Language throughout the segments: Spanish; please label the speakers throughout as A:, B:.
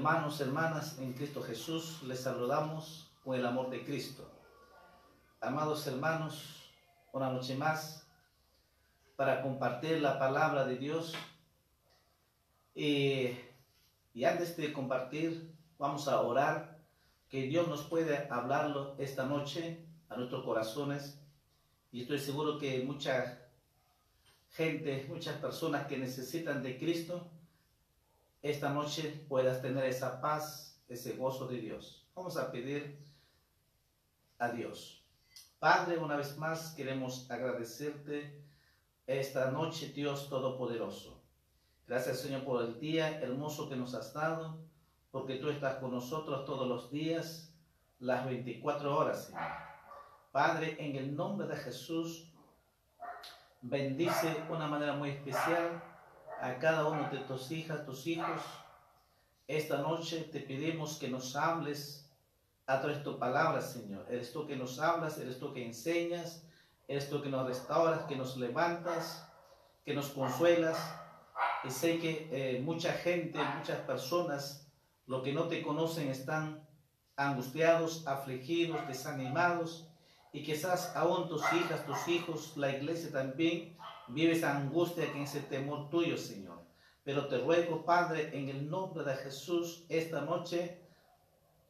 A: Hermanos, hermanas en Cristo Jesús, les saludamos con el amor de Cristo. Amados hermanos, una noche más para compartir la palabra de Dios. Y, y antes de compartir, vamos a orar que Dios nos puede hablarlo esta noche a nuestros corazones. Y estoy seguro que mucha gente, muchas personas que necesitan de Cristo, esta noche puedas tener esa paz, ese gozo de Dios. Vamos a pedir a Dios. Padre, una vez más queremos agradecerte esta noche, Dios Todopoderoso. Gracias, Señor, por el día hermoso que nos has dado, porque tú estás con nosotros todos los días, las 24 horas, Señor. Padre, en el nombre de Jesús, bendice de una manera muy especial a cada uno de tus hijas, tus hijos. Esta noche te pedimos que nos hables a través de tu palabra, Señor. Eres tú que nos hablas, eres tú que enseñas, eres tú que nos restauras, que nos levantas, que nos consuelas. Y sé que eh, mucha gente, muchas personas, lo que no te conocen, están angustiados, afligidos, desanimados. Y quizás aún tus hijas, tus hijos, la iglesia también vive esa angustia, en ese temor tuyo, Señor. Pero te ruego, Padre, en el nombre de Jesús, esta noche,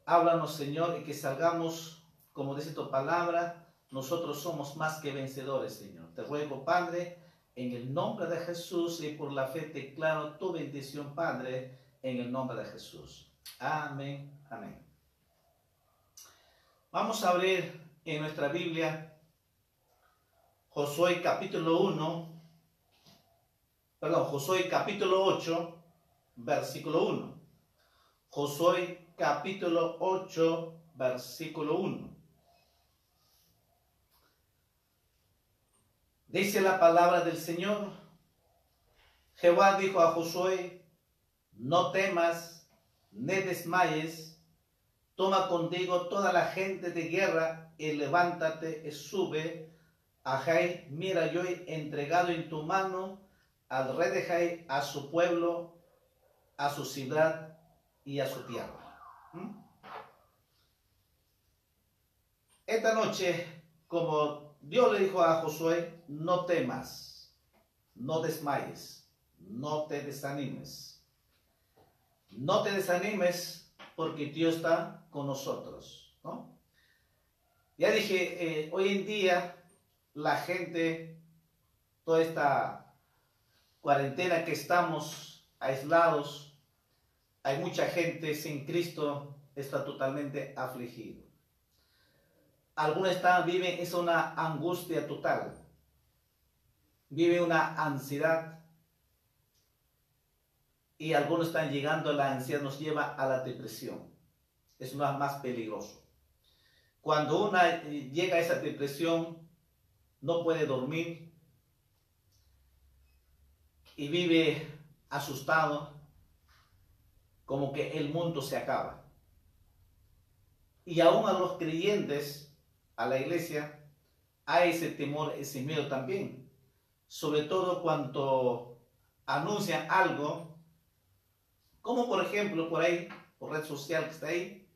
A: háblanos, Señor, y que salgamos, como dice tu palabra, nosotros somos más que vencedores, Señor. Te ruego, Padre, en el nombre de Jesús y por la fe te declaro tu bendición, Padre, en el nombre de Jesús. Amén, amén. Vamos a abrir en nuestra Biblia Josué capítulo 1, perdón, Josué capítulo 8, versículo 1. Josué capítulo 8, versículo 1. Dice la palabra del Señor. Jehová dijo a Josué, no temas, ni desmayes, toma contigo toda la gente de guerra y levántate y sube a Jai, mira, yo he entregado en tu mano al rey de Jai, a su pueblo, a su ciudad y a su tierra. ¿Mm? Esta noche, como Dios le dijo a Josué, no temas, no desmayes, no te desanimes. No te desanimes porque Dios está con nosotros. Ya dije, eh, hoy en día la gente, toda esta cuarentena que estamos aislados, hay mucha gente sin Cristo, está totalmente afligido. Algunos están, viven, es una angustia total, viven una ansiedad y algunos están llegando, la ansiedad nos lleva a la depresión. es más peligroso. Cuando una eh, llega a esa depresión, no puede dormir y vive asustado, como que el mundo se acaba. Y aún a los creyentes, a la iglesia, hay ese temor, ese miedo también. Sobre todo cuando anuncian algo, como por ejemplo por ahí, por red social que está ahí,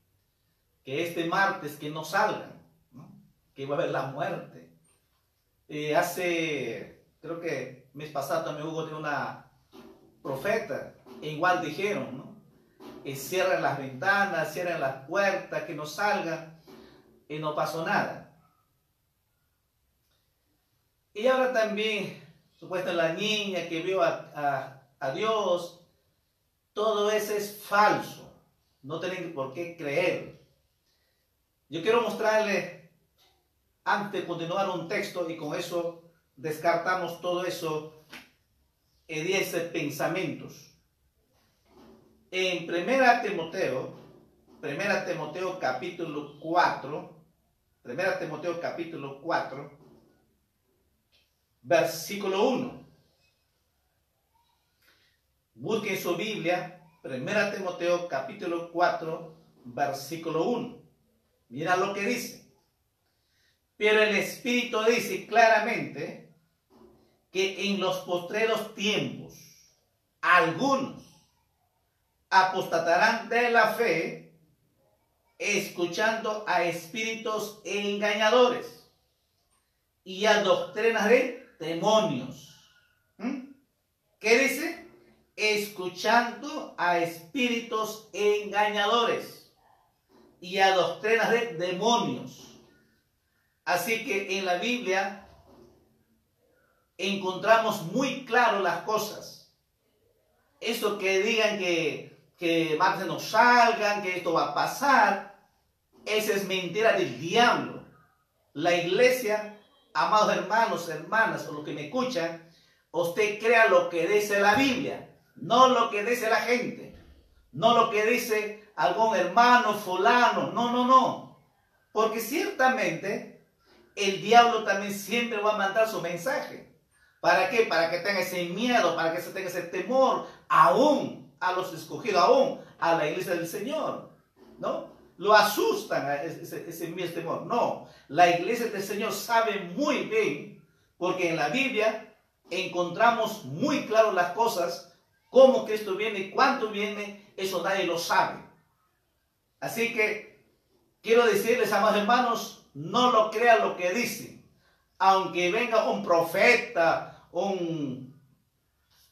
A: que este martes que no salgan, que va a haber la muerte. Eh, hace, creo que mes pasado me hubo de una profeta, e igual dijeron, ¿no? Que cierren las ventanas, cierren las puertas, que no salgan, y no pasó nada. Y ahora también, supuesta la niña que vio a, a Dios, todo eso es falso. No tienen por qué creer. Yo quiero mostrarle, antes de continuar un texto, y con eso descartamos todo eso, y 10 pensamientos. En Primera Timoteo, Primera Timoteo capítulo 4, Primera Timoteo capítulo 4, versículo 1. Busquen su Biblia, Primera Timoteo capítulo 4, versículo 1. Mira lo que dice. Pero el Espíritu dice claramente que en los postreros tiempos algunos apostatarán de la fe escuchando a espíritus engañadores y a doctrinas de demonios. ¿Mm? ¿Qué dice? Escuchando a espíritus engañadores y a doctrinas de demonios. Así que en la Biblia encontramos muy claro las cosas. Eso que digan que, que no salgan, que esto va a pasar, esa es mentira del diablo. La iglesia, amados hermanos, hermanas, o los que me escuchan, usted crea lo que dice la Biblia, no lo que dice la gente, no lo que dice algún hermano fulano. No, no, no. Porque ciertamente el diablo también siempre va a mandar su mensaje. ¿Para qué? Para que tenga ese miedo, para que se tenga ese temor, aún a los escogidos, aún a la iglesia del Señor. ¿No? Lo asustan a ese, ese, ese temor. No, la iglesia del Señor sabe muy bien, porque en la Biblia encontramos muy claro las cosas, cómo Cristo viene cuánto viene, eso nadie lo sabe. Así que quiero decirles, amados hermanos, no lo crean lo que dicen. Aunque venga un profeta, un,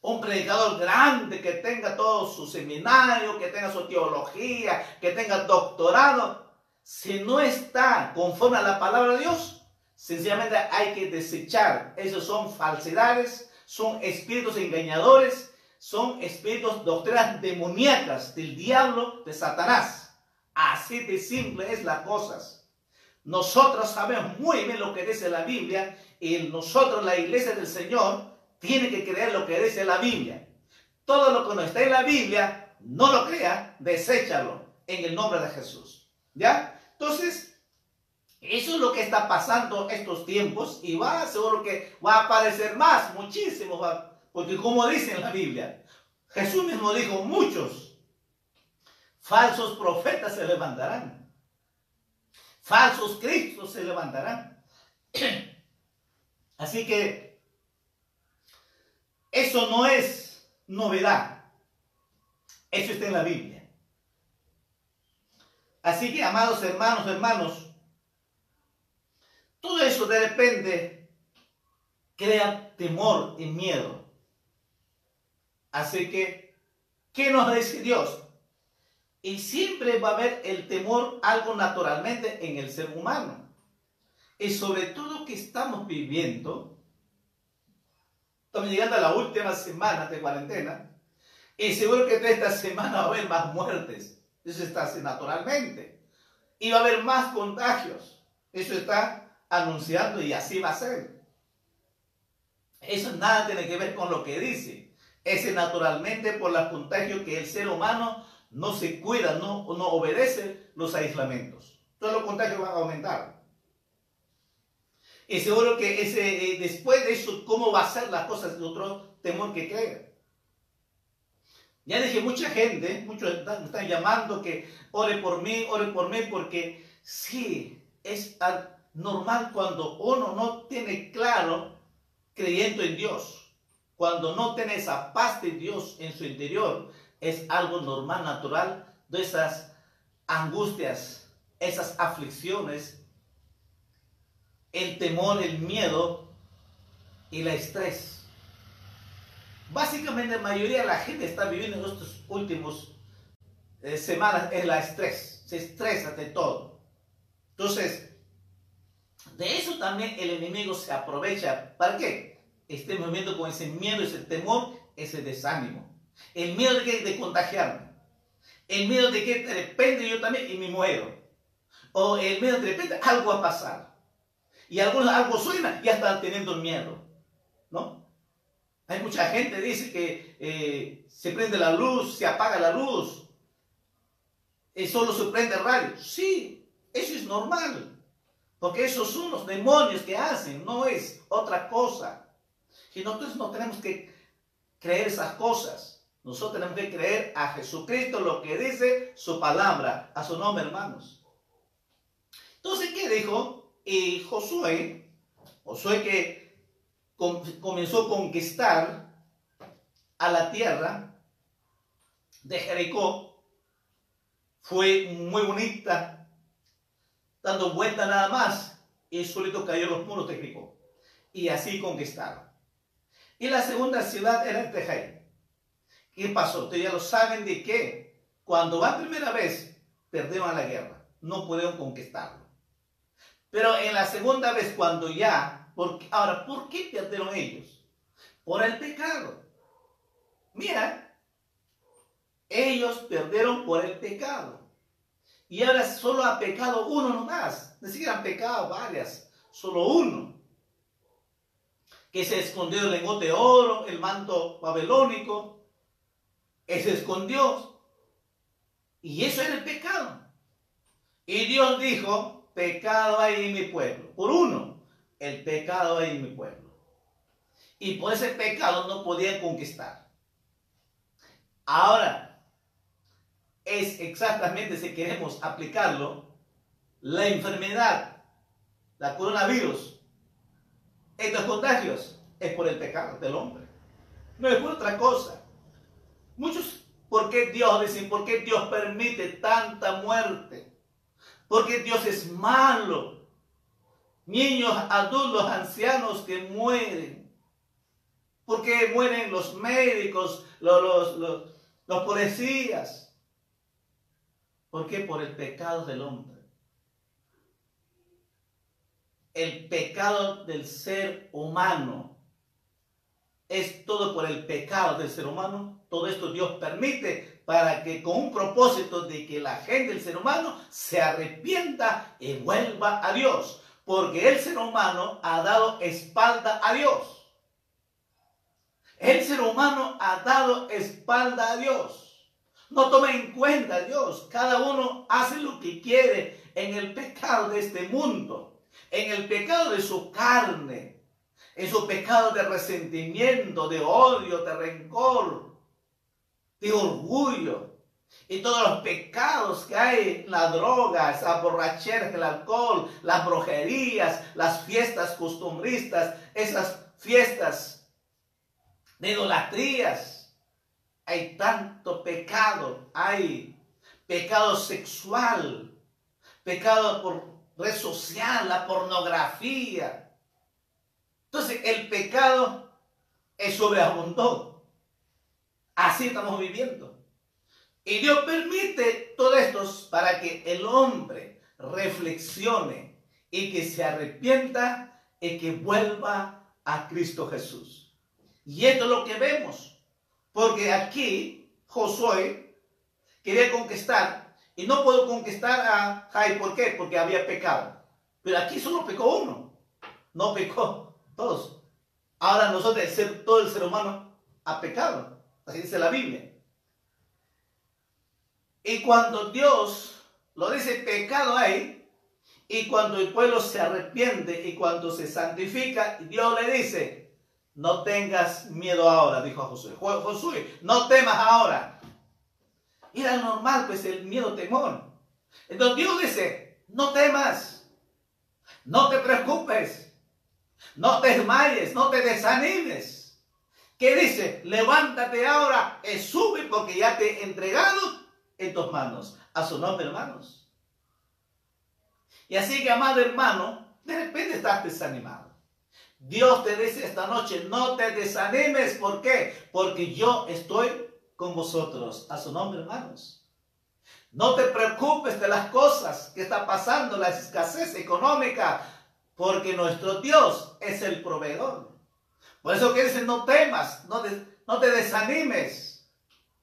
A: un predicador grande que tenga todo su seminario, que tenga su teología, que tenga doctorado, si no está conforme a la palabra de Dios, sencillamente hay que desechar. Esos son falsedades, son espíritus engañadores, son espíritus, doctrinas demoníacas del diablo, de Satanás. Así de simple es las cosas. Nosotros sabemos muy bien lo que dice la Biblia y nosotros, la iglesia del Señor, tiene que creer lo que dice la Biblia. Todo lo que no está en la Biblia, no lo crea, deséchalo en el nombre de Jesús. ¿Ya? Entonces, eso es lo que está pasando estos tiempos y va, seguro que va a aparecer más, muchísimo, porque como dice en la Biblia, Jesús mismo dijo, muchos Falsos profetas se levantarán. Falsos cristos se levantarán. Así que eso no es novedad. Eso está en la Biblia. Así que, amados hermanos, hermanos, todo eso de repente crea temor y miedo. Así que, ¿qué nos dice Dios? Y siempre va a haber el temor algo naturalmente en el ser humano. Y sobre todo que estamos viviendo, estamos llegando a la última semana de cuarentena, y seguro que esta semana va a haber más muertes. Eso está naturalmente. Y va a haber más contagios. Eso está anunciando y así va a ser. Eso nada tiene que ver con lo que dice. Es naturalmente por los contagios que el ser humano no se cuida, no, no obedece los aislamientos. Todos los contagios van a aumentar. Y seguro que ese, eh, después de eso, ¿cómo va a ser las cosas? otro temor que creer. Ya dije, mucha gente, muchos están, están llamando que ore por mí, ore por mí, porque sí, es normal cuando uno no tiene claro creyendo en Dios. Cuando no tiene esa paz de Dios en su interior, es algo normal, natural, de esas angustias, esas aflicciones, el temor, el miedo y el estrés. Básicamente la mayoría de la gente está viviendo en estos últimos eh, semanas es la estrés, se estresa de todo. Entonces, de eso también el enemigo se aprovecha. ¿Para qué? Estemos viviendo con ese miedo, ese temor, ese desánimo. El miedo de, que, de contagiarme. El miedo de que de repente yo también y me muero. O el miedo de repente algo va a pasar. Y algunos algo suena, ya están teniendo miedo. ¿No? Hay mucha gente que dice que eh, se prende la luz, se apaga la luz. Y solo se prende el radio. Sí, eso es normal. Porque esos son los demonios que hacen, no es otra cosa. Y nosotros no tenemos que creer esas cosas. Nosotros tenemos que creer a Jesucristo lo que dice su palabra, a su nombre, hermanos. Entonces, ¿qué dijo? Y Josué, Josué que comenzó a conquistar a la tierra de Jericó, fue muy bonita, dando vuelta nada más, y solito cayó los muros de Jericó. Y así conquistaron. Y la segunda ciudad era Tejay. ¿Qué pasó? Ustedes ya lo saben de qué. Cuando va primera vez, perdieron la guerra. No pudieron conquistarlo. Pero en la segunda vez, cuando ya, porque, ahora, ¿por qué perdieron ellos? Por el pecado. Mira, ellos perdieron por el pecado. Y ahora solo ha pecado uno nomás. Ni siquiera han pecado varias, solo uno. Que se escondió el lengote de oro, el manto babilónico. Él se escondió. Y eso era el pecado. Y Dios dijo, pecado hay en mi pueblo. Por uno, el pecado hay en mi pueblo. Y por ese pecado no podían conquistar. Ahora, es exactamente, si queremos aplicarlo, la enfermedad, la coronavirus, estos contagios, es por el pecado del hombre. No es por otra cosa. Muchos, ¿por qué Dios, dicen, por qué Dios permite tanta muerte? Porque Dios es malo. Niños, adultos, ancianos que mueren. Porque mueren los médicos, los, los, los, los policías, ¿Por qué? Por el pecado del hombre. El pecado del ser humano. Es todo por el pecado del ser humano. Todo esto Dios permite para que con un propósito de que la gente, el ser humano, se arrepienta y vuelva a Dios. Porque el ser humano ha dado espalda a Dios. El ser humano ha dado espalda a Dios no toma en cuenta a Dios. Cada uno hace lo que quiere en el pecado de este mundo, en el pecado de su carne, en su pecado de resentimiento, de odio, de rencor, de orgullo. Y todos los pecados que hay, las drogas, la borrachera, el alcohol, las brujerías, las fiestas costumbristas, esas fiestas de idolatrías, hay tanto pecado, hay pecado sexual, pecado por red social, la pornografía. Entonces el pecado es sobreabundó. Así estamos viviendo. Y Dios permite todo esto para que el hombre reflexione y que se arrepienta y que vuelva a Cristo Jesús. Y esto es lo que vemos. Porque aquí Josué quería conquistar y no pudo conquistar a Jai. ¿Por qué? Porque había pecado. Pero aquí solo pecó uno. No pecó todos. Ahora nosotros, todo el ser humano ha pecado. Así dice la Biblia. Y cuando Dios lo dice pecado hay, y cuando el pueblo se arrepiente y cuando se santifica, Dios le dice, no tengas miedo ahora, dijo a Josué. Josué, no temas ahora. Era normal, pues el miedo, temor. Entonces Dios dice, no temas, no te preocupes, no te desmayes, no te desanimes. ¿Qué dice? Levántate ahora y sube porque ya te he entregado en tus manos. A su nombre, hermanos. Y así que, amado hermano, de repente estás desanimado. Dios te dice esta noche, no te desanimes. ¿Por qué? Porque yo estoy con vosotros. A su nombre, hermanos. No te preocupes de las cosas que está pasando, la escasez económica, porque nuestro Dios es el proveedor. Por eso que no temas, no, no te desanimes.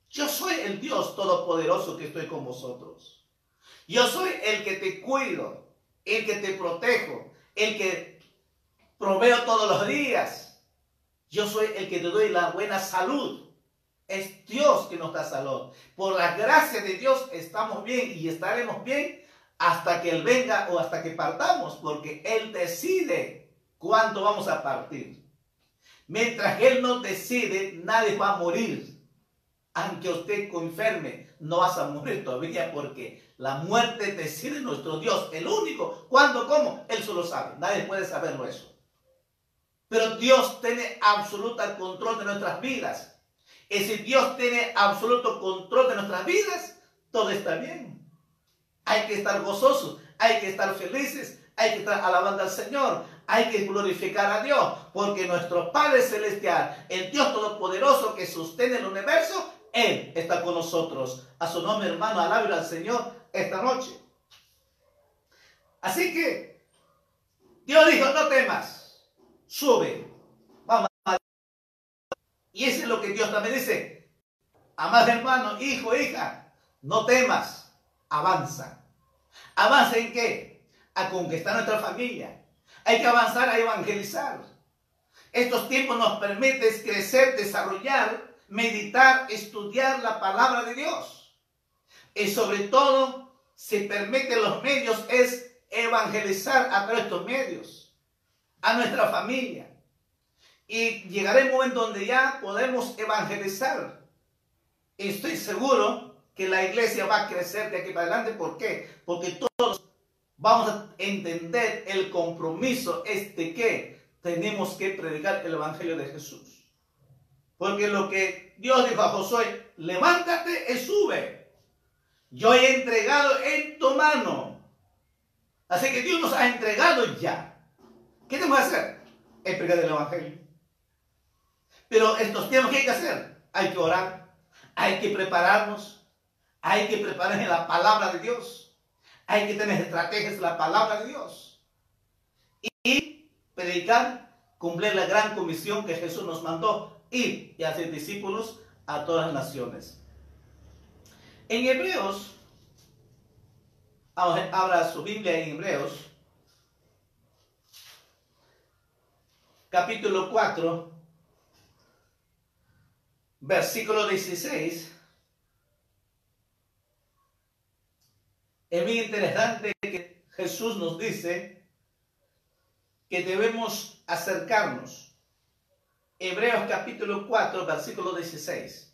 A: Yo soy el Dios todopoderoso que estoy con vosotros. Yo soy el que te cuido, el que te protejo, el que proveo todos los días. Yo soy el que te doy la buena salud. Es Dios que nos da salud. Por la gracia de Dios estamos bien y estaremos bien hasta que Él venga o hasta que partamos, porque Él decide cuándo vamos a partir. Mientras Él no decide, nadie va a morir. Aunque usted enferme, no vas a morir todavía porque la muerte decide nuestro Dios, el único. ¿Cuándo? ¿Cómo? Él solo sabe. Nadie puede saberlo eso. Pero Dios tiene absoluto control de nuestras vidas. Y si Dios tiene absoluto control de nuestras vidas, todo está bien. Hay que estar gozosos, hay que estar felices, hay que estar alabando al Señor, hay que glorificar a Dios, porque nuestro Padre Celestial, el Dios Todopoderoso que sostiene el universo, Él está con nosotros. A su nombre, hermano, alabe al Señor esta noche. Así que Dios dijo, no temas, sube, y eso es lo que Dios también dice. Amado hermano, hijo, hija, no temas, avanza. ¿Avanza en qué? A conquistar nuestra familia. Hay que avanzar a evangelizar. Estos tiempos nos permiten crecer, desarrollar, meditar, estudiar la palabra de Dios. Y sobre todo, si permiten los medios, es evangelizar a través de estos medios, a nuestra familia, y llegará el momento donde ya podemos evangelizar. Estoy seguro que la iglesia va a crecer de aquí para adelante. ¿Por qué? Porque todos vamos a entender el compromiso este que tenemos que predicar el Evangelio de Jesús. Porque lo que Dios dijo a Josué, levántate y sube. Yo he entregado en tu mano. Así que Dios nos ha entregado ya. ¿Qué tenemos que hacer? Es predicar el Evangelio. Pero estos tiempos, ¿qué hay que hacer? Hay que orar, hay que prepararnos, hay que preparar en la palabra de Dios, hay que tener estrategias en la palabra de Dios. Y predicar, cumplir la gran comisión que Jesús nos mandó, ir y hacer discípulos a todas las naciones. En Hebreos, abra su Biblia en Hebreos, capítulo 4, versículo 16, es muy interesante que Jesús nos dice que debemos acercarnos. Hebreos capítulo 4, versículo 16.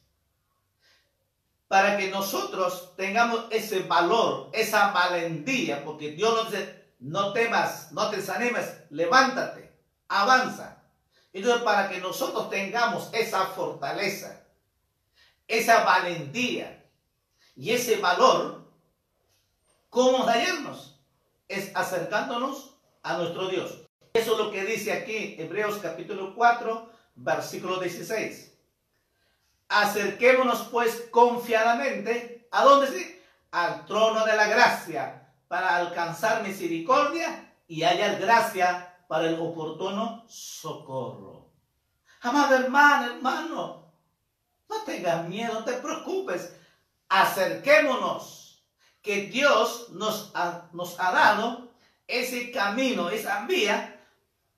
A: Para que nosotros tengamos ese valor, esa valentía, porque Dios nos dice, no temas, no te desanimes, levántate, avanza. Entonces, para que nosotros tengamos esa fortaleza, esa valentía y ese valor, ¿cómo hallarnos? Es acercándonos a nuestro Dios. Eso es lo que dice aquí Hebreos capítulo 4, versículo 16. Acerquémonos pues confiadamente, ¿a dónde sí? Al trono de la gracia, para alcanzar misericordia y hallar gracia para el oportuno socorro. Amado hermano, hermano, no tengas miedo, no te preocupes. Acerquémonos, que Dios nos ha, nos ha dado ese camino, esa vía,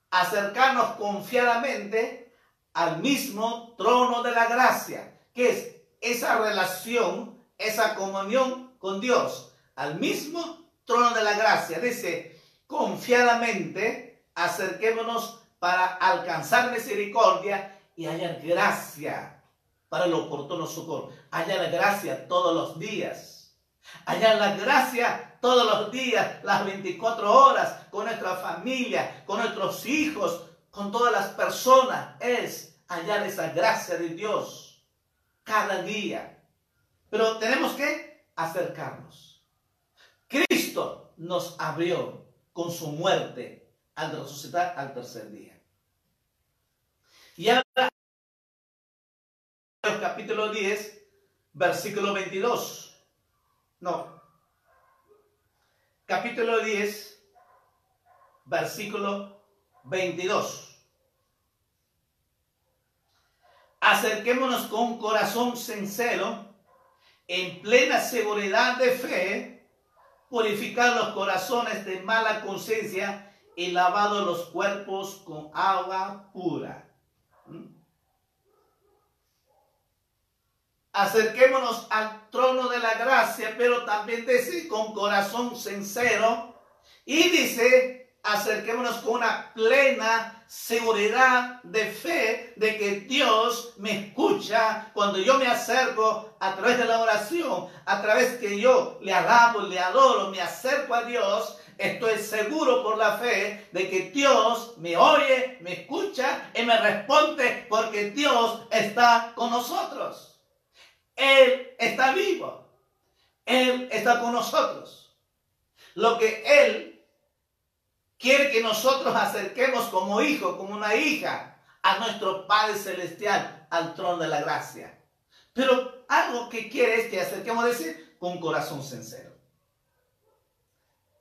A: acercarnos confiadamente al mismo trono de la gracia, que es esa relación esa comunión con Dios, al mismo trono de la gracia. Dice, confiadamente acerquémonos para alcanzar misericordia y hallar gracia para el oportuno socorro. Hallar gracia todos los días. Hallar la gracia todos los días, las 24 horas, con nuestra familia, con nuestros hijos, con todas las personas. Es hallar esa gracia de Dios cada día. Pero tenemos que acercarnos. Cristo nos abrió con su muerte al resucitar al tercer día. Y ahora, capítulo 10, versículo 22. No. Capítulo 10, versículo 22. Acerquémonos con corazón sincero, en plena seguridad de fe, purificar los corazones de mala conciencia y lavado los cuerpos con agua pura. Acerquémonos al trono de la gracia, pero también dice con corazón sincero. Y dice, acerquémonos con una plena seguridad de fe de que Dios me escucha cuando yo me acerco a través de la oración, a través que yo le alabo, le adoro, me acerco a Dios. Estoy seguro por la fe de que Dios me oye, me escucha y me responde porque Dios está con nosotros. Él está vivo. Él está con nosotros. Lo que Él quiere que nosotros acerquemos como hijo, como una hija, a nuestro Padre Celestial, al trono de la gracia. Pero algo que quiere es que acerquemos decir con un corazón sincero.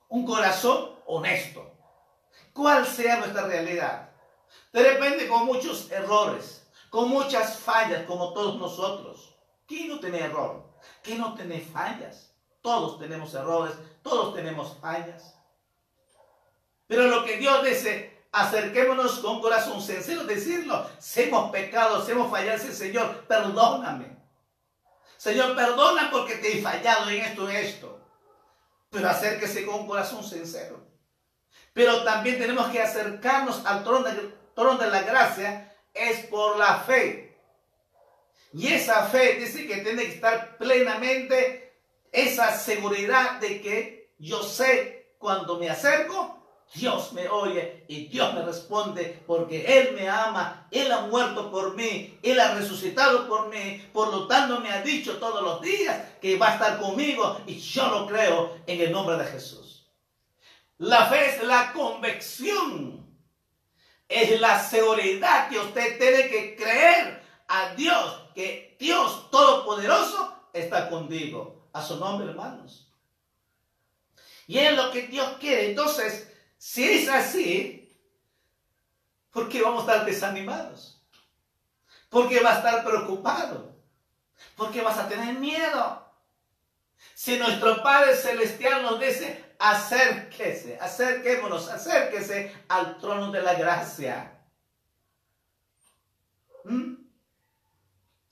A: Un corazón honesto. ¿Cuál sea nuestra realidad? De repente con muchos errores, con muchas fallas, como todos nosotros. ¿Quién no tiene error? ¿Quién no tiene fallas? Todos tenemos errores, todos tenemos fallas. Pero lo que Dios dice, acerquémonos con corazón sincero, decirlo, si hemos pecado, si hemos fallado, Señor, perdóname. Señor, perdona porque te he fallado en esto y esto. Pero acérquese con un corazón sincero. Pero también tenemos que acercarnos al trono trono de la gracia, es por la fe. Y esa fe dice que tiene que estar plenamente esa seguridad de que yo sé cuando me acerco, Dios me oye y Dios me responde porque Él me ama, Él ha muerto por mí, Él ha resucitado por mí, por lo tanto me ha dicho todos los días que va a estar conmigo y yo lo creo en el nombre de Jesús. La fe es la convicción, es la seguridad que usted tiene que creer a Dios, que Dios Todopoderoso está contigo. A su nombre, hermanos. Y es lo que Dios quiere. Entonces, si es así, ¿por qué vamos a estar desanimados? ¿Por qué va a estar preocupado? ¿Por qué vas a tener miedo? Si nuestro Padre Celestial nos dice, acérquese, acerquémonos, acérquese al trono de la gracia. ¿Mm?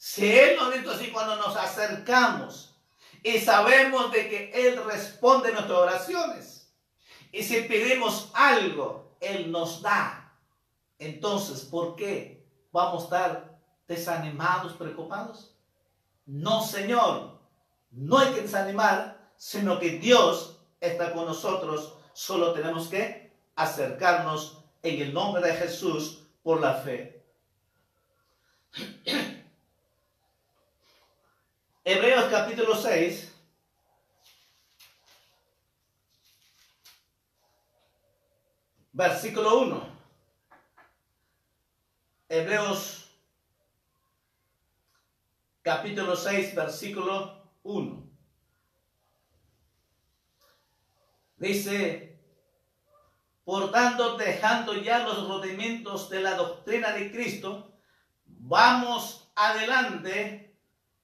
A: Si Él nos dice así cuando nos acercamos y sabemos de que Él responde nuestras oraciones, y si pedimos algo, Él nos da. Entonces, ¿por qué vamos a estar desanimados, preocupados? No, Señor. No hay que desanimar, sino que Dios está con nosotros. Solo tenemos que acercarnos en el nombre de Jesús por la fe. Hebreos capítulo 6 versículo 1. Hebreos capítulo 6, versículo 1. Dice, por tanto, dejando ya los rudimentos de la doctrina de Cristo, vamos adelante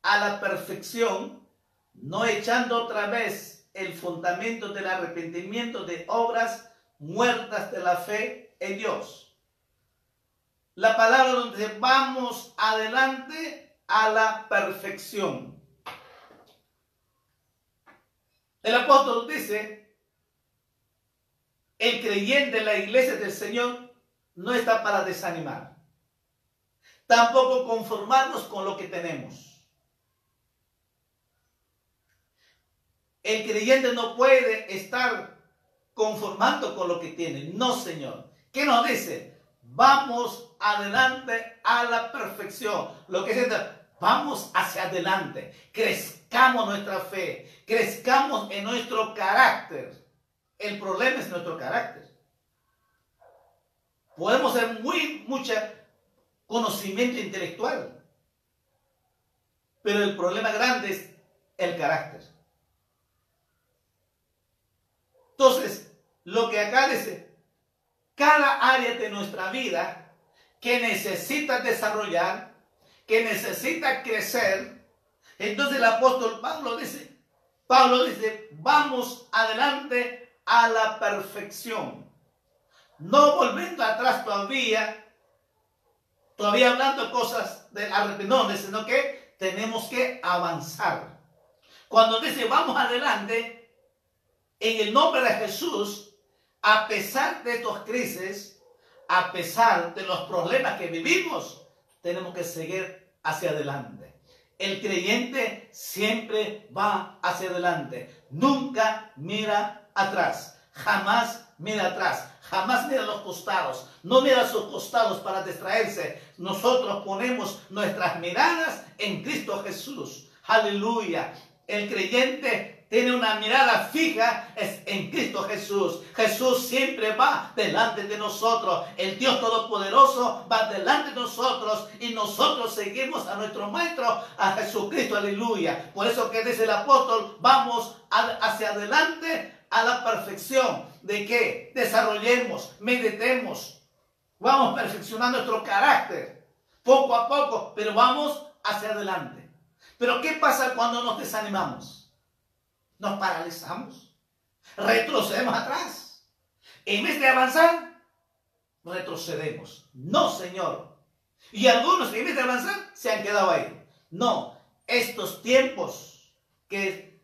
A: a la perfección, no echando otra vez el fundamento del arrepentimiento de obras muertas de la fe en Dios. La palabra donde vamos adelante a la perfección. El apóstol dice, el creyente en la iglesia del Señor no está para desanimar, tampoco conformarnos con lo que tenemos. El creyente no puede estar conformando con lo que tiene. No, Señor. ¿Qué nos dice? Vamos adelante a la perfección. Lo que es vamos hacia adelante. Crezcamos nuestra fe. Crezcamos en nuestro carácter. El problema es nuestro carácter. Podemos ser muy, mucho conocimiento intelectual. Pero el problema grande es el carácter. Entonces, lo que acá dice, cada área de nuestra vida que necesita desarrollar, que necesita crecer, entonces el apóstol Pablo dice, Pablo dice, vamos adelante a la perfección. No volviendo atrás todavía, todavía hablando cosas de arrepentimiento, sino que tenemos que avanzar. Cuando dice vamos adelante, en el nombre de Jesús, a pesar de estas crisis, a pesar de los problemas que vivimos, tenemos que seguir hacia adelante. El creyente siempre va hacia adelante. Nunca mira atrás. Jamás mira atrás. Jamás mira los costados. No mira sus costados para distraerse. Nosotros ponemos nuestras miradas en Cristo Jesús. Aleluya. El creyente tiene una mirada fija en Cristo Jesús. Jesús siempre va delante de nosotros. El Dios Todopoderoso va delante de nosotros y nosotros seguimos a nuestro Maestro, a Jesucristo. Aleluya. Por eso que dice el apóstol, vamos hacia adelante a la perfección. ¿De qué? Desarrollemos, meditemos. Vamos perfeccionando nuestro carácter. Poco a poco, pero vamos hacia adelante. Pero ¿qué pasa cuando nos desanimamos? Nos paralizamos, retrocedemos atrás. En vez de avanzar, retrocedemos. No, Señor. Y algunos en vez de avanzar se han quedado ahí. No, estos tiempos que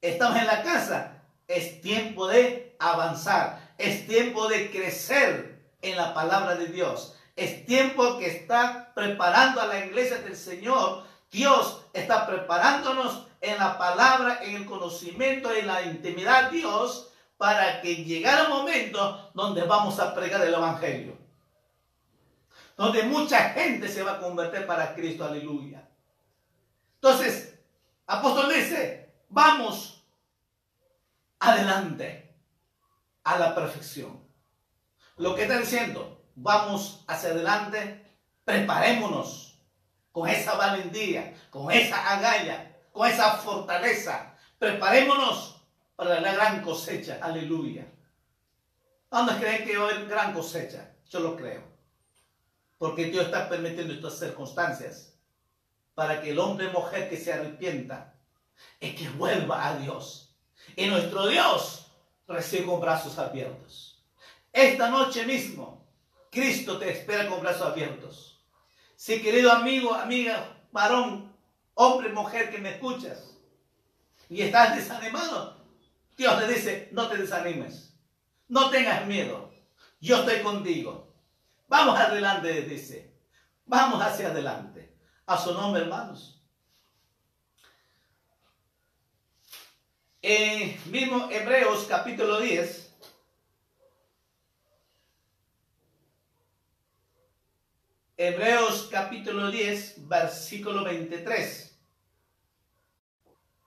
A: estamos en la casa es tiempo de avanzar, es tiempo de crecer en la palabra de Dios. Es tiempo que está preparando a la iglesia del Señor. Dios está preparándonos en la palabra, en el conocimiento, en la intimidad de Dios, para que llegara un momento donde vamos a pregar el Evangelio. Donde mucha gente se va a convertir para Cristo, aleluya. Entonces, apóstol dice, vamos adelante a la perfección. Lo que está diciendo, vamos hacia adelante, preparémonos con esa valentía, con esa agallas, con esa fortaleza. Preparémonos para la gran cosecha. Aleluya. ¿Dónde creen que va a haber gran cosecha? Yo lo creo. Porque Dios está permitiendo estas circunstancias para que el hombre y mujer que se arrepienta y que vuelva a Dios. Y nuestro Dios recibe con brazos abiertos. Esta noche mismo, Cristo te espera con brazos abiertos. Si querido amigo, amiga, varón, hombre, mujer que me escuchas y estás desanimado, Dios te dice, no te desanimes, no tengas miedo, yo estoy contigo. Vamos adelante, dice, vamos hacia adelante. A su nombre, hermanos. En mismo Hebreos capítulo 10, Hebreos capítulo 10, versículo 23.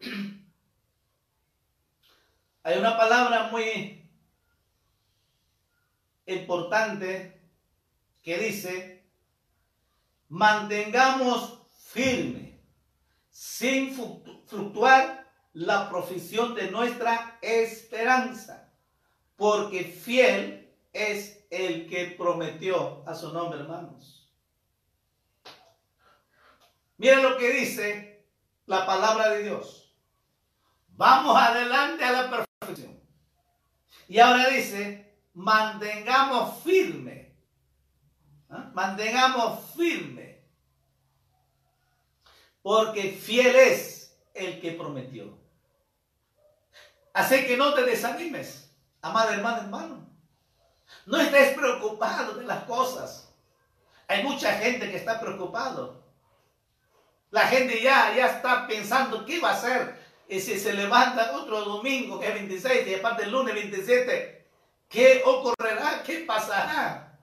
A: Hay una palabra muy importante que dice, mantengamos firme, sin fluctuar la profesión de nuestra esperanza, porque fiel es el que prometió a su nombre, hermanos. Mira lo que dice la palabra de Dios. Vamos adelante a la perfección. Y ahora dice, mantengamos firme. ¿ah? Mantengamos firme. Porque fiel es el que prometió. Así que no te desanimes, amada hermana, hermano. No estés preocupado de las cosas. Hay mucha gente que está preocupado. La gente ya, ya está pensando qué va a hacer y si se levanta otro domingo que es 26 y aparte el lunes 27, ¿qué ocurrirá? ¿Qué pasará?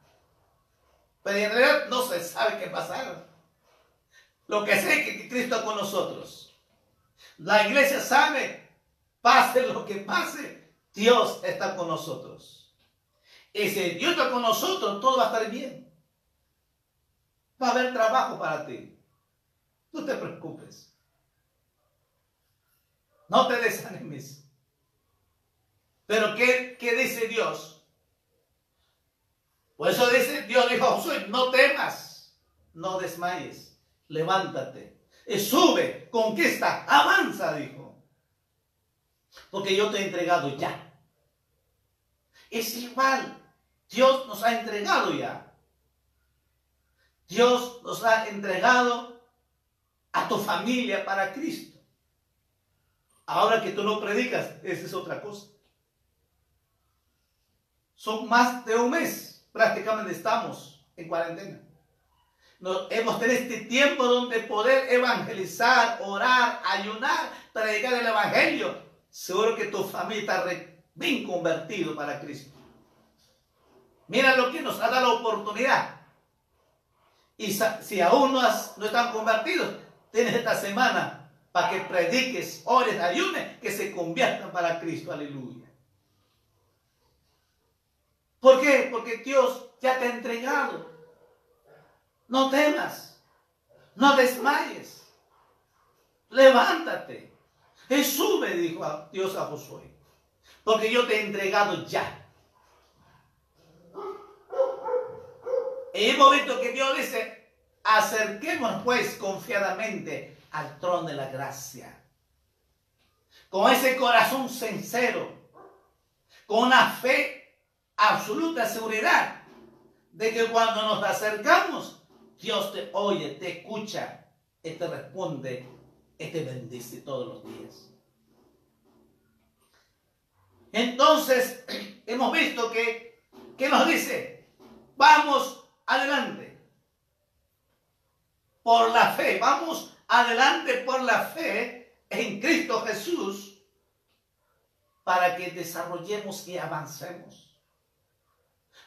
A: Pero en realidad no se sabe qué pasará. Lo que sé es que Cristo está con nosotros. La iglesia sabe, pase lo que pase, Dios está con nosotros. Y si Dios está con nosotros, todo va a estar bien. Va a haber trabajo para ti. No te preocupes. No te desanimes. Pero ¿qué, qué dice Dios? Por eso dice, Dios dijo Josué, no temas, no desmayes, levántate, y sube, conquista, avanza, dijo. Porque yo te he entregado ya. Es igual, Dios nos ha entregado ya. Dios nos ha entregado a tu familia para Cristo. Ahora que tú no predicas, esa es otra cosa. Son más de un mes, prácticamente estamos en cuarentena. Hemos tenido este tiempo donde poder evangelizar, orar, ayunar, predicar el evangelio. Seguro que tu familia está bien convertido para Cristo. Mira lo que nos ha dado la oportunidad. Y si aún no, has, no están convertidos, tienes esta semana para que prediques, ores, ayunes, que se conviertan para Cristo. Aleluya. ¿Por qué? Porque Dios ya te ha entregado. No temas, no desmayes, levántate. Y sube, dijo Dios a Josué, porque yo te he entregado ya. En el momento que Dios dice, acerquemos pues confiadamente al trono de la gracia. Con ese corazón sincero, con una fe absoluta seguridad de que cuando nos acercamos, Dios te oye, te escucha y te responde y te bendice todos los días. Entonces, hemos visto que, que nos dice, vamos adelante. Por la fe, vamos adelante por la fe en Cristo Jesús para que desarrollemos y avancemos.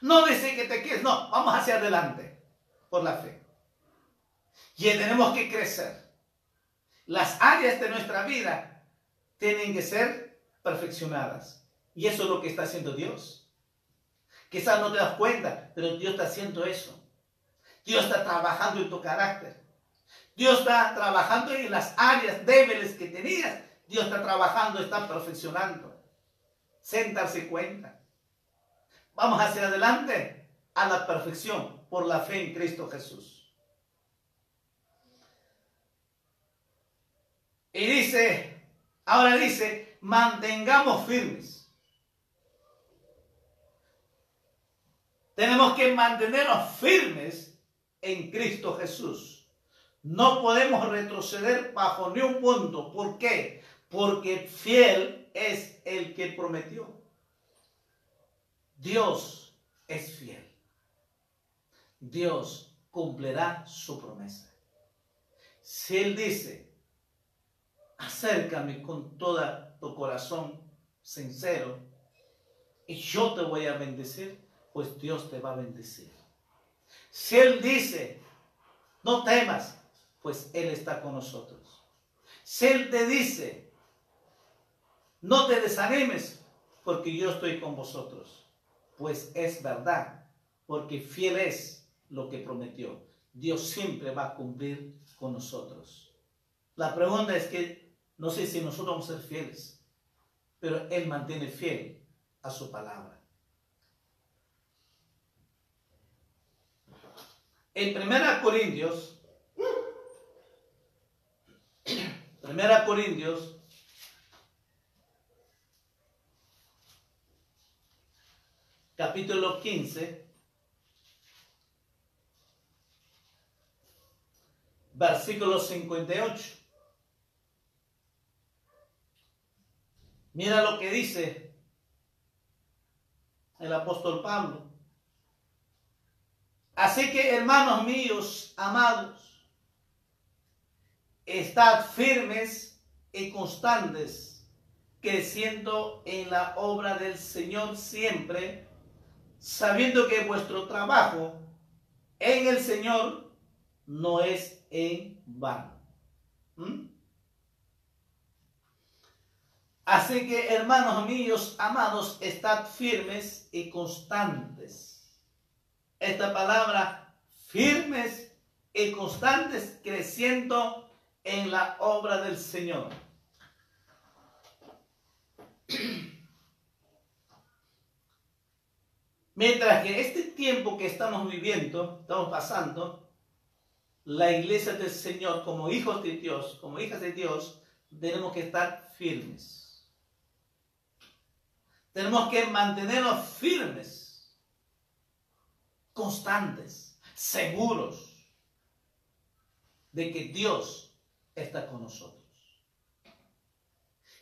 A: No dice que te quedes, no, vamos hacia adelante por la fe. Y tenemos que crecer. Las áreas de nuestra vida tienen que ser perfeccionadas. Y eso es lo que está haciendo Dios. Quizás no te das cuenta, pero Dios está haciendo eso. Dios está trabajando en tu carácter. Dios está trabajando en las áreas débiles que tenías. Dios está trabajando, está perfeccionando. Sentarse cuenta. Vamos hacia adelante a la perfección por la fe en Cristo Jesús. Y dice, ahora dice, mantengamos firmes. Tenemos que mantenernos firmes en Cristo Jesús. No podemos retroceder bajo ni un punto. ¿Por qué? Porque fiel es el que prometió. Dios es fiel. Dios cumplirá su promesa. Si Él dice, acércame con todo tu corazón sincero y yo te voy a bendecir, pues Dios te va a bendecir. Si Él dice, no temas, pues Él está con nosotros. Si Él te dice, no te desanimes, porque yo estoy con vosotros, pues es verdad, porque fiel es lo que prometió. Dios siempre va a cumplir con nosotros. La pregunta es que no sé si nosotros vamos a ser fieles, pero Él mantiene fiel a su palabra. En 1 Corintios Primera Corintios. Capítulo 15 versículo 58 Mira lo que dice el apóstol Pablo. Así que, hermanos míos, amados, estad firmes y constantes, creciendo en la obra del Señor siempre, sabiendo que vuestro trabajo en el Señor no es en vano. ¿Mm? Así que, hermanos míos, amados, estad firmes y constantes. Esta palabra, firmes y constantes, creciendo en la obra del Señor. Mientras que este tiempo que estamos viviendo, estamos pasando, la iglesia del Señor, como hijos de Dios, como hijas de Dios, tenemos que estar firmes. Tenemos que mantenernos firmes, constantes, seguros de que Dios está con nosotros.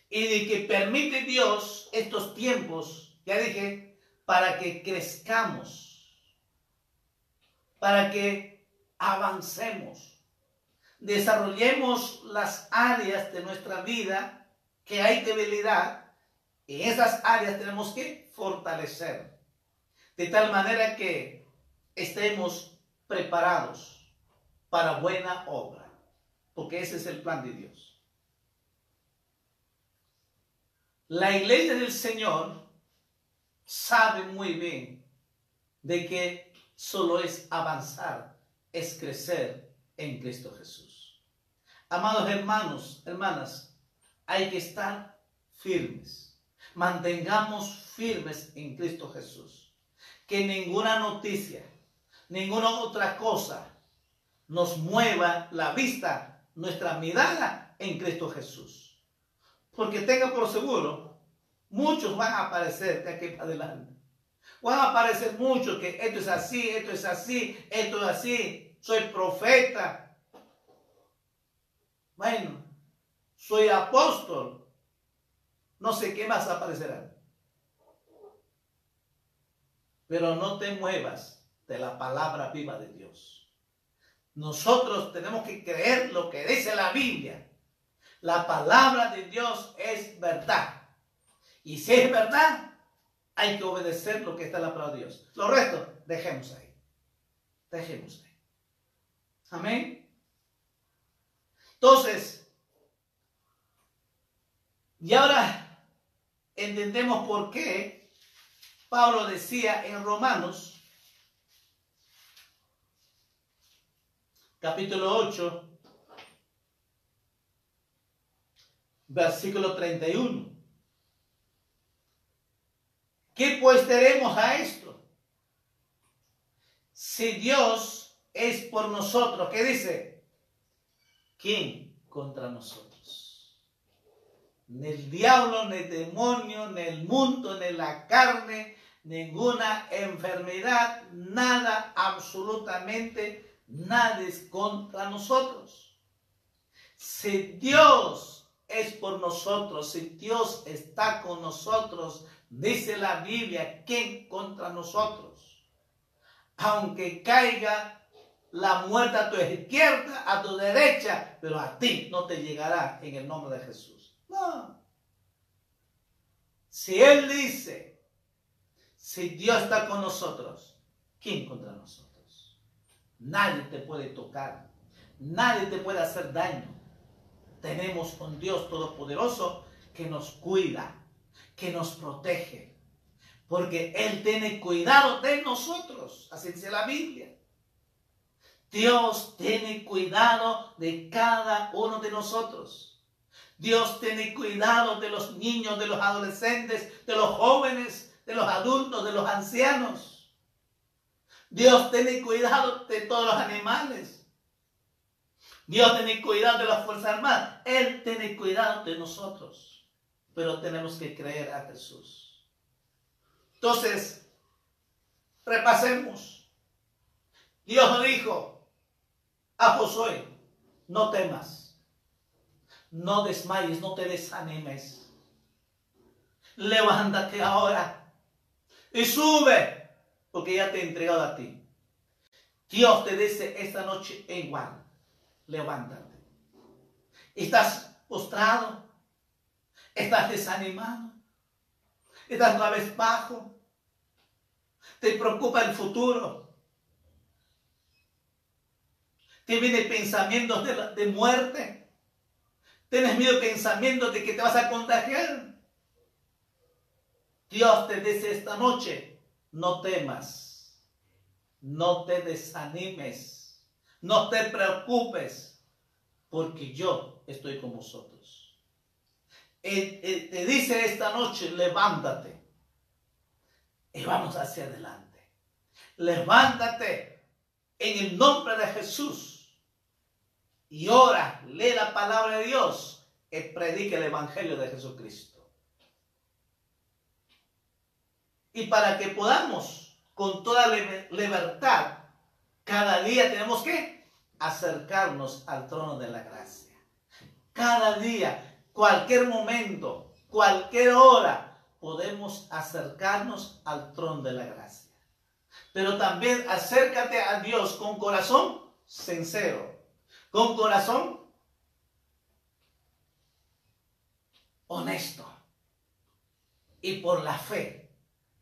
A: Y de que permite Dios estos tiempos, ya dije, para que crezcamos, para que avancemos, desarrollemos las áreas de nuestra vida que hay debilidad en esas áreas tenemos que fortalecer, de tal manera que estemos preparados para buena obra, porque ese es el plan de Dios. La iglesia del Señor sabe muy bien de que solo es avanzar, es crecer en Cristo Jesús. Amados hermanos, hermanas, hay que estar firmes mantengamos firmes en Cristo Jesús. Que ninguna noticia, ninguna otra cosa nos mueva la vista, nuestra mirada en Cristo Jesús. Porque tenga por seguro, muchos van a aparecer de aquí para adelante. Van a aparecer muchos que esto es así, esto es así, esto es así. Soy profeta. Bueno, soy apóstol no sé qué más aparecerá. Pero no te muevas de la palabra viva de Dios. Nosotros tenemos que creer lo que dice la Biblia. La palabra de Dios es verdad. Y si es verdad, hay que obedecer lo que está en la palabra de Dios. Lo resto, dejemos ahí. Dejemos ahí. Amén. Entonces, y ahora entendemos por qué Pablo decía en Romanos, capítulo 8, versículo 31. ¿Qué pues tenemos a esto? Si Dios es por nosotros, ¿qué dice? ¿Quién contra nosotros? Ni el diablo, ni el demonio, ni el mundo, ni la carne, ninguna enfermedad, nada, absolutamente nada es contra nosotros. Si Dios es por nosotros, si Dios está con nosotros, dice la Biblia, ¿quién contra nosotros? Aunque caiga la muerte a tu izquierda, a tu derecha, pero a ti no te llegará en el nombre de Jesús. No. Si Él dice, si Dios está con nosotros, ¿quién contra nosotros? Nadie te puede tocar, nadie te puede hacer daño. Tenemos un Dios todopoderoso que nos cuida, que nos protege, porque Él tiene cuidado de nosotros, así dice la Biblia. Dios tiene cuidado de cada uno de nosotros. Dios tiene cuidado de los niños, de los adolescentes, de los jóvenes, de los adultos, de los ancianos. Dios tiene cuidado de todos los animales. Dios tiene cuidado de las Fuerzas Armadas. Él tiene cuidado de nosotros. Pero tenemos que creer a Jesús. Entonces, repasemos. Dios dijo a Josué, no temas no desmayes, no te desanimes. Levántate ahora y sube, porque ya te he entregado a ti. Dios te dice esta noche igual, levántate. Estás postrado, estás desanimado, estás una vez bajo, te preocupa el futuro, te viene pensamientos de, de muerte, tienes miedo pensamientos de que te vas a contagiar. Dios te dice esta noche, no temas, no te desanimes, no te preocupes, porque yo estoy con vosotros. te dice esta noche, levántate y vamos hacia adelante. Levántate en el nombre de Jesús y ora, lee la palabra de Dios y predique el Evangelio de Jesucristo. Y para que podamos con toda libertad, cada día tenemos que acercarnos al trono de la gracia. Cada día, cualquier momento, cualquier hora, podemos acercarnos al trono de la gracia. Pero también acércate a Dios con corazón sincero, con corazón honesto y por la fe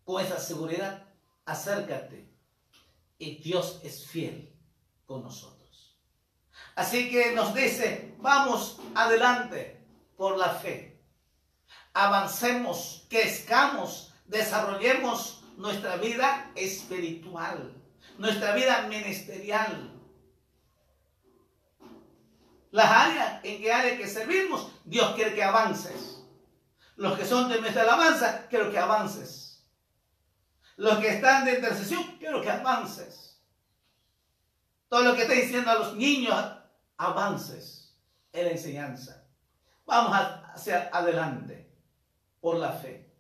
A: con esa seguridad, acércate. Y Dios es fiel con nosotros. Así que nos dice, vamos adelante por la fe. Avancemos, crezcamos, desarrollemos nuestra vida espiritual, nuestra vida ministerial. Las áreas en que hay que servimos, Dios quiere que avances. Los que son de nuestra alabanza, quiero que avances. Los que están de intercesión, quiero que avances. Todo lo que está diciendo a los niños, avances en la enseñanza. Vamos hacia adelante por la fe.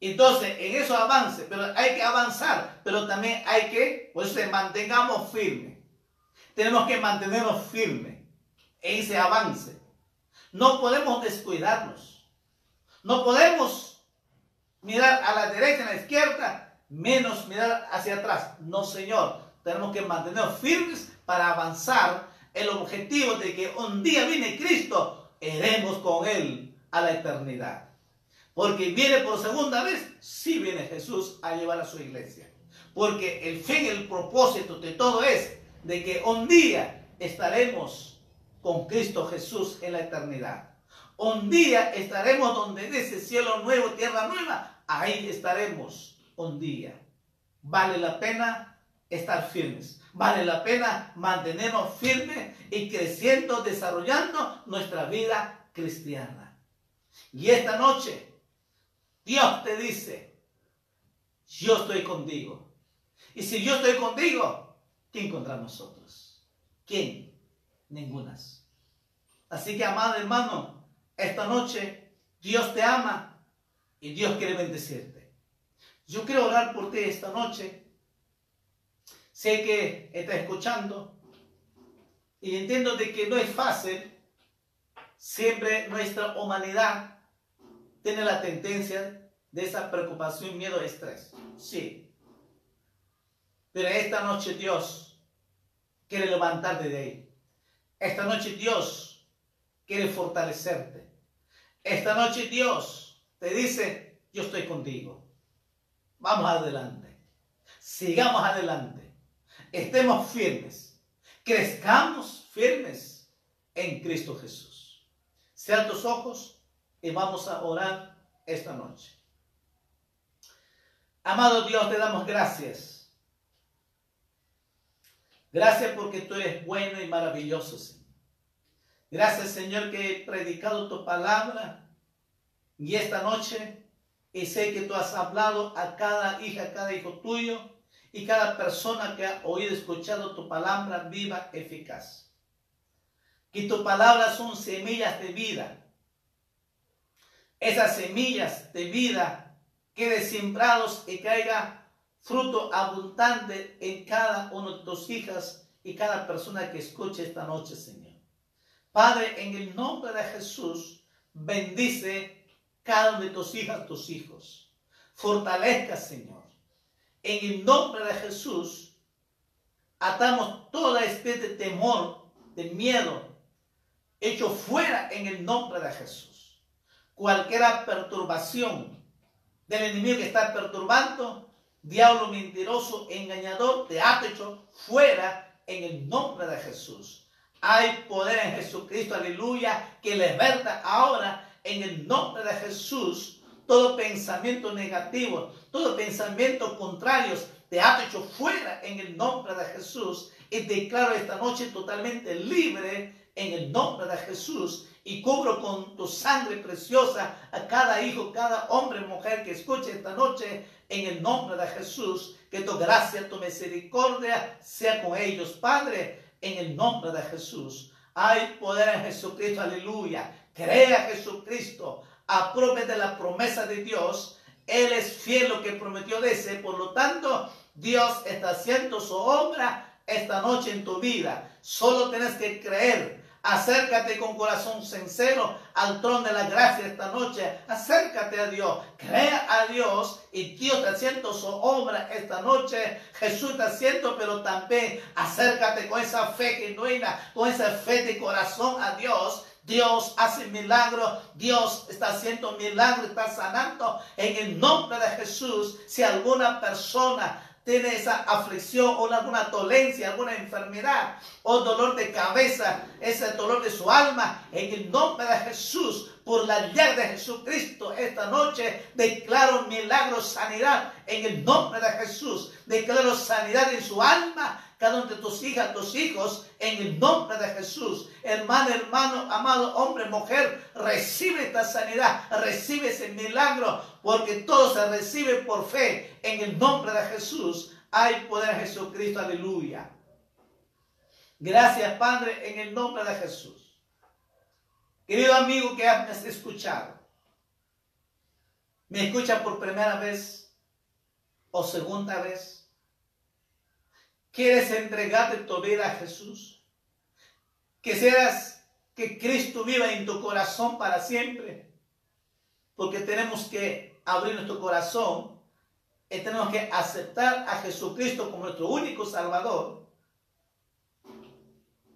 A: Entonces, en eso avance, pero hay que avanzar, pero también hay que, pues, mantengamos firme. Tenemos que mantenernos firmes en ese avance. No podemos descuidarnos. No podemos mirar a la derecha, a la izquierda, menos mirar hacia atrás. No, Señor, tenemos que mantenernos firmes para avanzar el objetivo de que un día viene Cristo, iremos con Él a la eternidad. Porque viene por segunda vez, sí viene Jesús a llevar a su iglesia. Porque el fin, el propósito de todo es de que un día estaremos con Cristo Jesús en la eternidad. Un día estaremos donde dice cielo nuevo, tierra nueva, ahí estaremos un día. Vale la pena estar firmes. Vale la pena mantenernos firmes y creciendo, desarrollando nuestra vida cristiana. Y esta noche, Dios te dice, yo estoy contigo. Y si yo estoy contigo, ¿quién contra nosotros? ¿Quién? Ningunas. Así que, amado hermano, esta noche Dios te ama y Dios quiere bendecirte. Yo quiero orar por ti esta noche. Sé que estás escuchando y entiendo de que no es fácil. Siempre nuestra humanidad tiene la tendencia de esa preocupación, miedo, estrés. Sí. Pero esta noche Dios quiere levantarte de ahí. Esta noche Dios quiere fortalecerte. Esta noche Dios te dice, yo estoy contigo. Vamos adelante. Sigamos adelante. Estemos firmes. Crezcamos firmes en Cristo Jesús. Sean tus ojos y vamos a orar esta noche. Amado Dios, te damos gracias. Gracias porque tú eres bueno y maravilloso, Señor. Gracias, Señor, que he predicado tu palabra y esta noche, y sé que tú has hablado a cada hija, a cada hijo tuyo, y cada persona que ha oído, escuchado tu palabra viva, eficaz. Que tu palabra son semillas de vida. Esas semillas de vida queden sembrados y caiga fruto abundante en cada uno de tus hijas y cada persona que escuche esta noche, Señor. Padre, en el nombre de Jesús, bendice cada uno de tus hijas, tus hijos. Fortalezca, Señor. En el nombre de Jesús, atamos toda especie de temor, de miedo, hecho fuera en el nombre de Jesús. Cualquier perturbación del enemigo que está perturbando, diablo mentiroso, engañador, te ha hecho fuera en el nombre de Jesús. Hay poder en Jesucristo, aleluya, que liberta ahora en el nombre de Jesús todo pensamiento negativo, todo pensamiento contrario, te ha hecho fuera en el nombre de Jesús y declaro esta noche totalmente libre en el nombre de Jesús y cubro con tu sangre preciosa a cada hijo, cada hombre, mujer que escuche esta noche en el nombre de Jesús. Que tu gracia, tu misericordia sea con ellos, Padre, en el nombre de Jesús. Hay poder en Jesucristo, aleluya. Crea Jesucristo, aprobe de la promesa de Dios. Él es fiel lo que prometió de ese. Por lo tanto, Dios está haciendo su obra esta noche en tu vida. Solo tienes que creer Acércate con corazón sincero al trono de la gracia esta noche. Acércate a Dios. Crea a Dios y Dios te haciendo su obra esta noche. Jesús te haciendo, pero también acércate con esa fe genuina, con esa fe de corazón a Dios. Dios hace milagros, Dios está haciendo milagros, está sanando en el nombre de Jesús. Si alguna persona tiene esa aflicción o alguna dolencia, alguna enfermedad o dolor de cabeza, ese dolor de su alma, en el nombre de Jesús, por la llave de Jesucristo, esta noche declaro milagro, sanidad en el nombre de Jesús. Declaro sanidad en su alma, cada uno de tus hijas, tus hijos, en el nombre de Jesús. Hermano, hermano, amado hombre, mujer, recibe esta sanidad, recibe ese milagro, porque todo se recibe por fe en el nombre de Jesús. Hay poder en Jesucristo, aleluya. Gracias, Padre, en el nombre de Jesús. Querido amigo que has escuchado, me escucha por primera vez o segunda vez ¿Quieres entregarte tu vida a Jesús? Quisieras que Cristo viva en tu corazón para siempre. Porque tenemos que abrir nuestro corazón y tenemos que aceptar a Jesucristo como nuestro único Salvador.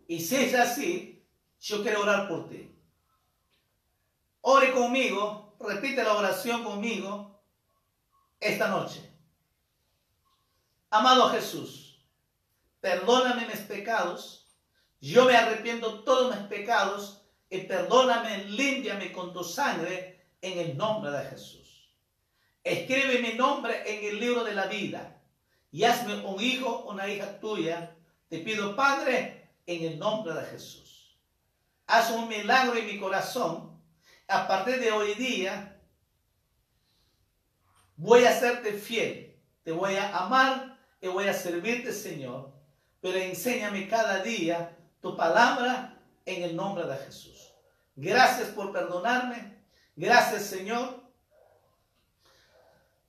A: Y si es así, yo quiero orar por ti. Ore conmigo, repite la oración conmigo esta noche. Amado Jesús, perdóname mis pecados, yo me arrepiento todos mis pecados y perdóname, límpiame con tu sangre en el nombre de Jesús. Escribe mi nombre en el libro de la vida y hazme un hijo, una hija tuya. Te pido, Padre, en el nombre de Jesús. Haz un milagro en mi corazón. A partir de hoy día, voy a serte fiel. Te voy a amar y voy a servirte, Señor pero enséñame cada día tu palabra en el nombre de Jesús. Gracias por perdonarme. Gracias, Señor.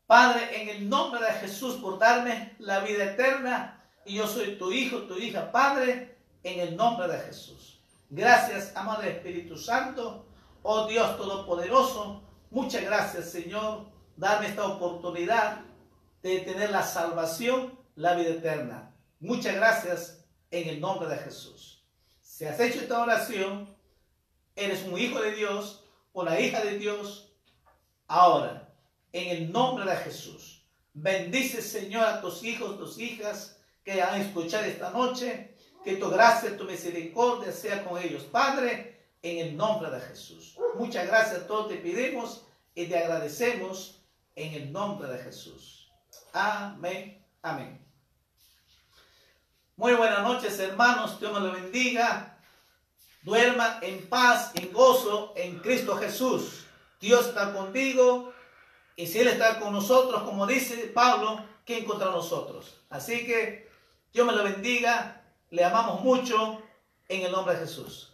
A: Padre, en el nombre de Jesús por darme la vida eterna. Y yo soy tu hijo, tu hija, Padre, en el nombre de Jesús. Gracias, amado Espíritu Santo. Oh Dios Todopoderoso, muchas gracias, Señor, darme esta oportunidad de tener la salvación, la vida eterna. Muchas gracias en el nombre de Jesús. Si has hecho esta oración, eres un hijo de Dios o la hija de Dios. Ahora, en el nombre de Jesús, bendice Señor a tus hijos, tus hijas que han escuchado esta noche. Que tu gracia, tu misericordia sea con ellos. Padre, en el nombre de Jesús. Muchas gracias a todos te pedimos y te agradecemos en el nombre de Jesús. Amén. Amén. Muy buenas noches, hermanos. Dios me lo bendiga. Duerma en paz, en gozo, en Cristo Jesús. Dios está contigo. Y si Él está con nosotros, como dice Pablo, ¿quién contra nosotros? Así que Dios me lo bendiga. Le amamos mucho en el nombre de Jesús.